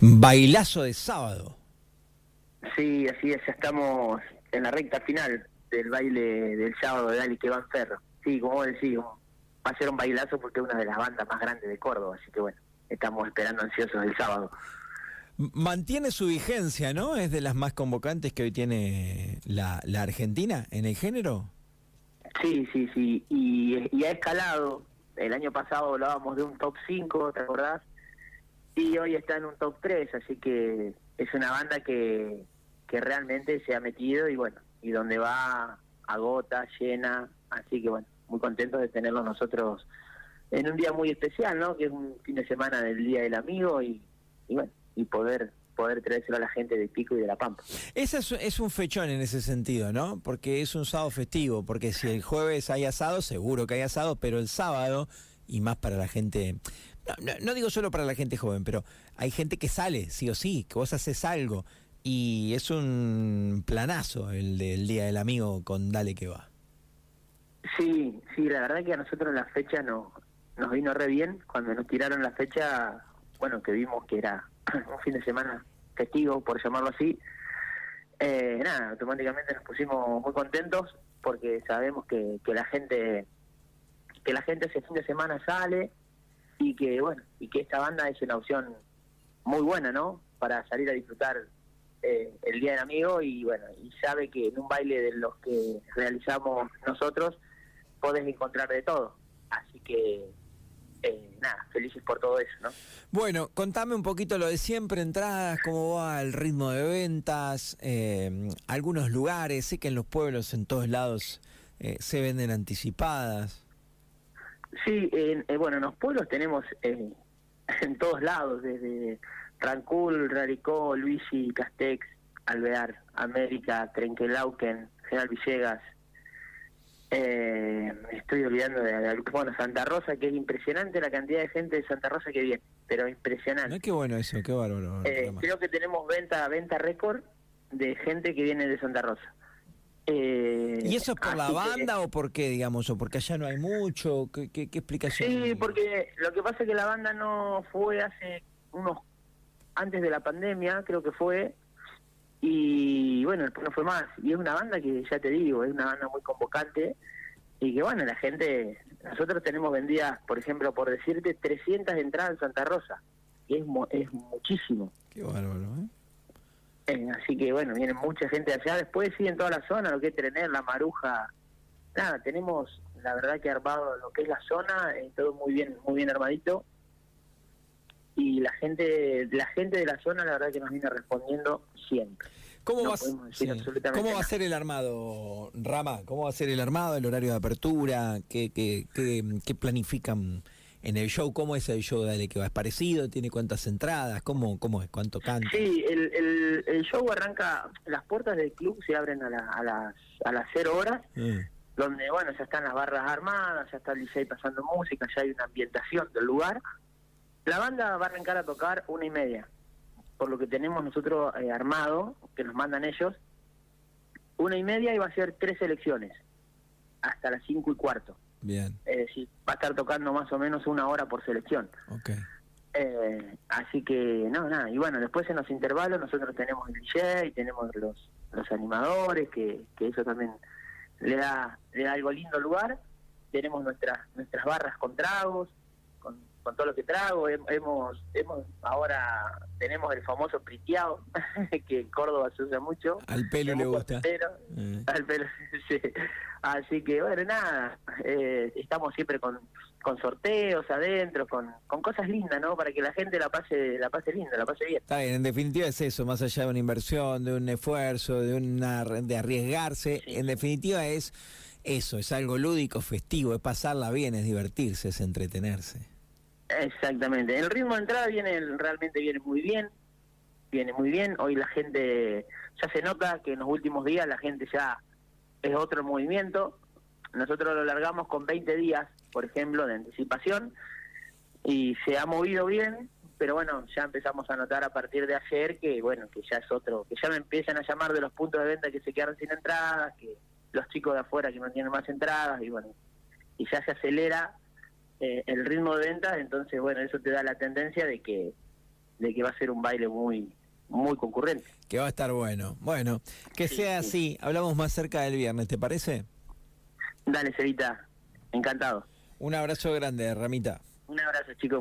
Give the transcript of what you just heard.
Bailazo de sábado. Sí, así es, ya estamos en la recta final del baile del sábado de Dali que van Ferro. Sí, como vos decís, va a ser un bailazo porque es una de las bandas más grandes de Córdoba, así que bueno, estamos esperando ansiosos el sábado. Mantiene su vigencia, ¿no? Es de las más convocantes que hoy tiene la, la Argentina en el género. Sí, sí, sí, y, y ha escalado. El año pasado hablábamos de un top 5, ¿te acordás? Y hoy está en un top 3, así que es una banda que, que realmente se ha metido y bueno, y donde va agota, llena, así que bueno, muy contentos de tenerlos nosotros en un día muy especial, ¿no? Que es un fin de semana del Día del Amigo y, y bueno, y poder poder traérselo a la gente de Pico y de La Pampa. Ese es, es, un fechón en ese sentido, ¿no? Porque es un sábado festivo, porque si el jueves hay asado, seguro que hay asado, pero el sábado, y más para la gente no, digo solo para la gente joven, pero hay gente que sale, sí o sí, que vos haces algo. Y es un planazo el del Día del Amigo con Dale que va. Sí, sí, la verdad que a nosotros la fecha no, nos vino re bien. Cuando nos tiraron la fecha, bueno, que vimos que era un fin de semana festivo, por llamarlo así, eh, nada, automáticamente nos pusimos muy contentos porque sabemos que, que la gente que la gente ese fin de semana sale y que bueno y que esta banda es una opción muy buena no para salir a disfrutar eh, el día del amigo y bueno y sabe que en un baile de los que realizamos nosotros podés encontrar de todo así que eh, nada, felices por todo eso, ¿no? Bueno, contame un poquito lo de siempre, entradas, cómo va el ritmo de ventas, eh, algunos lugares, sé que en los pueblos, en todos lados, se venden anticipadas. Sí, eh, bueno, en los pueblos tenemos eh, en todos lados, desde Rancul, Raricó, Luisi, Castex, Alvear, América, Trenquelauquen, General Villegas. Eh, estoy olvidando de, bueno, Santa Rosa, que es impresionante la cantidad de gente de Santa Rosa que viene, pero impresionante. No, qué bueno eso, qué bárbaro. creo que tenemos venta venta récord de gente que viene de Santa Rosa. Eh, ¿Y eso es por la banda o por qué, digamos, o porque allá no hay mucho? ¿Qué, qué, explicación? Sí, porque lo que pasa es que la banda no fue hace unos, antes de la pandemia, creo que fue, y bueno, después no fue más. Y es una banda que, ya te digo, es una banda muy convocante, y que bueno, la gente, nosotros tenemos vendidas, por ejemplo, por decirte, 300 entradas en Santa Rosa, que es, es muchísimo. Qué bárbaro, ¿eh? Así que bueno, viene mucha gente allá. Después sí, en toda la zona, lo que es Trener, La Maruja. Nada, tenemos la verdad que armado lo que es la zona, eh, todo muy bien, muy bien armadito. Y la gente, la gente de la zona, la verdad que nos viene respondiendo siempre. ¿Cómo, va, ¿Cómo va a ser el armado, Rama? ¿Cómo va a ser el armado, el horario de apertura? ¿Qué, qué, qué, qué planifican? En el show, ¿cómo es el show de que va? ¿Es parecido? ¿Tiene cuántas entradas? ¿Cómo, cómo es? ¿Cuánto canta? Sí, el, el, show arranca, las puertas del club se abren a, a, las, a las cero horas, mm. donde, bueno, ya están las barras armadas, ya está el DJ pasando música, ya hay una ambientación del lugar. La banda va a arrancar a tocar una y media, por lo que tenemos nosotros eh, armado, que nos mandan ellos, una y media y va a ser tres selecciones, hasta las cinco y cuarto. Bien. Es decir, va a estar tocando más o menos una hora por selección. Okay. Eh, así que, no, nada. Y bueno, después en los intervalos nosotros tenemos el DJ, tenemos los, los animadores, que, que eso también le da, le da algo lindo al lugar. Tenemos nuestras nuestras barras con tragos, con, con todo lo que trago. Hemos, hemos ahora tenemos el famoso priteado, que en Córdoba se usa mucho. Al pelo le gusta. Eh. Al pelo, sí. Así que bueno, nada, eh, estamos siempre con, con sorteos adentro, con, con cosas lindas, ¿no? Para que la gente la pase la pase linda, la pase bien. Está bien, en definitiva es eso, más allá de una inversión, de un esfuerzo, de una de arriesgarse, en definitiva es eso, es algo lúdico, festivo, es pasarla bien, es divertirse, es entretenerse. Exactamente, el ritmo de entrada viene realmente viene muy bien, viene muy bien, hoy la gente ya se nota que en los últimos días la gente ya es otro movimiento. Nosotros lo largamos con 20 días, por ejemplo, de anticipación y se ha movido bien, pero bueno, ya empezamos a notar a partir de ayer que bueno, que ya es otro, que ya me empiezan a llamar de los puntos de venta que se quedaron sin entradas, que los chicos de afuera que no tienen más entradas y bueno, y ya se acelera eh, el ritmo de venta, entonces bueno, eso te da la tendencia de que de que va a ser un baile muy muy concurrente. Que va a estar bueno. Bueno, que Sí, sea sí. así. Hablamos más cerca del viernes, ¿te parece? Dale, Cerita, encantado. Un abrazo grande, Ramita. Un abrazo, chicos.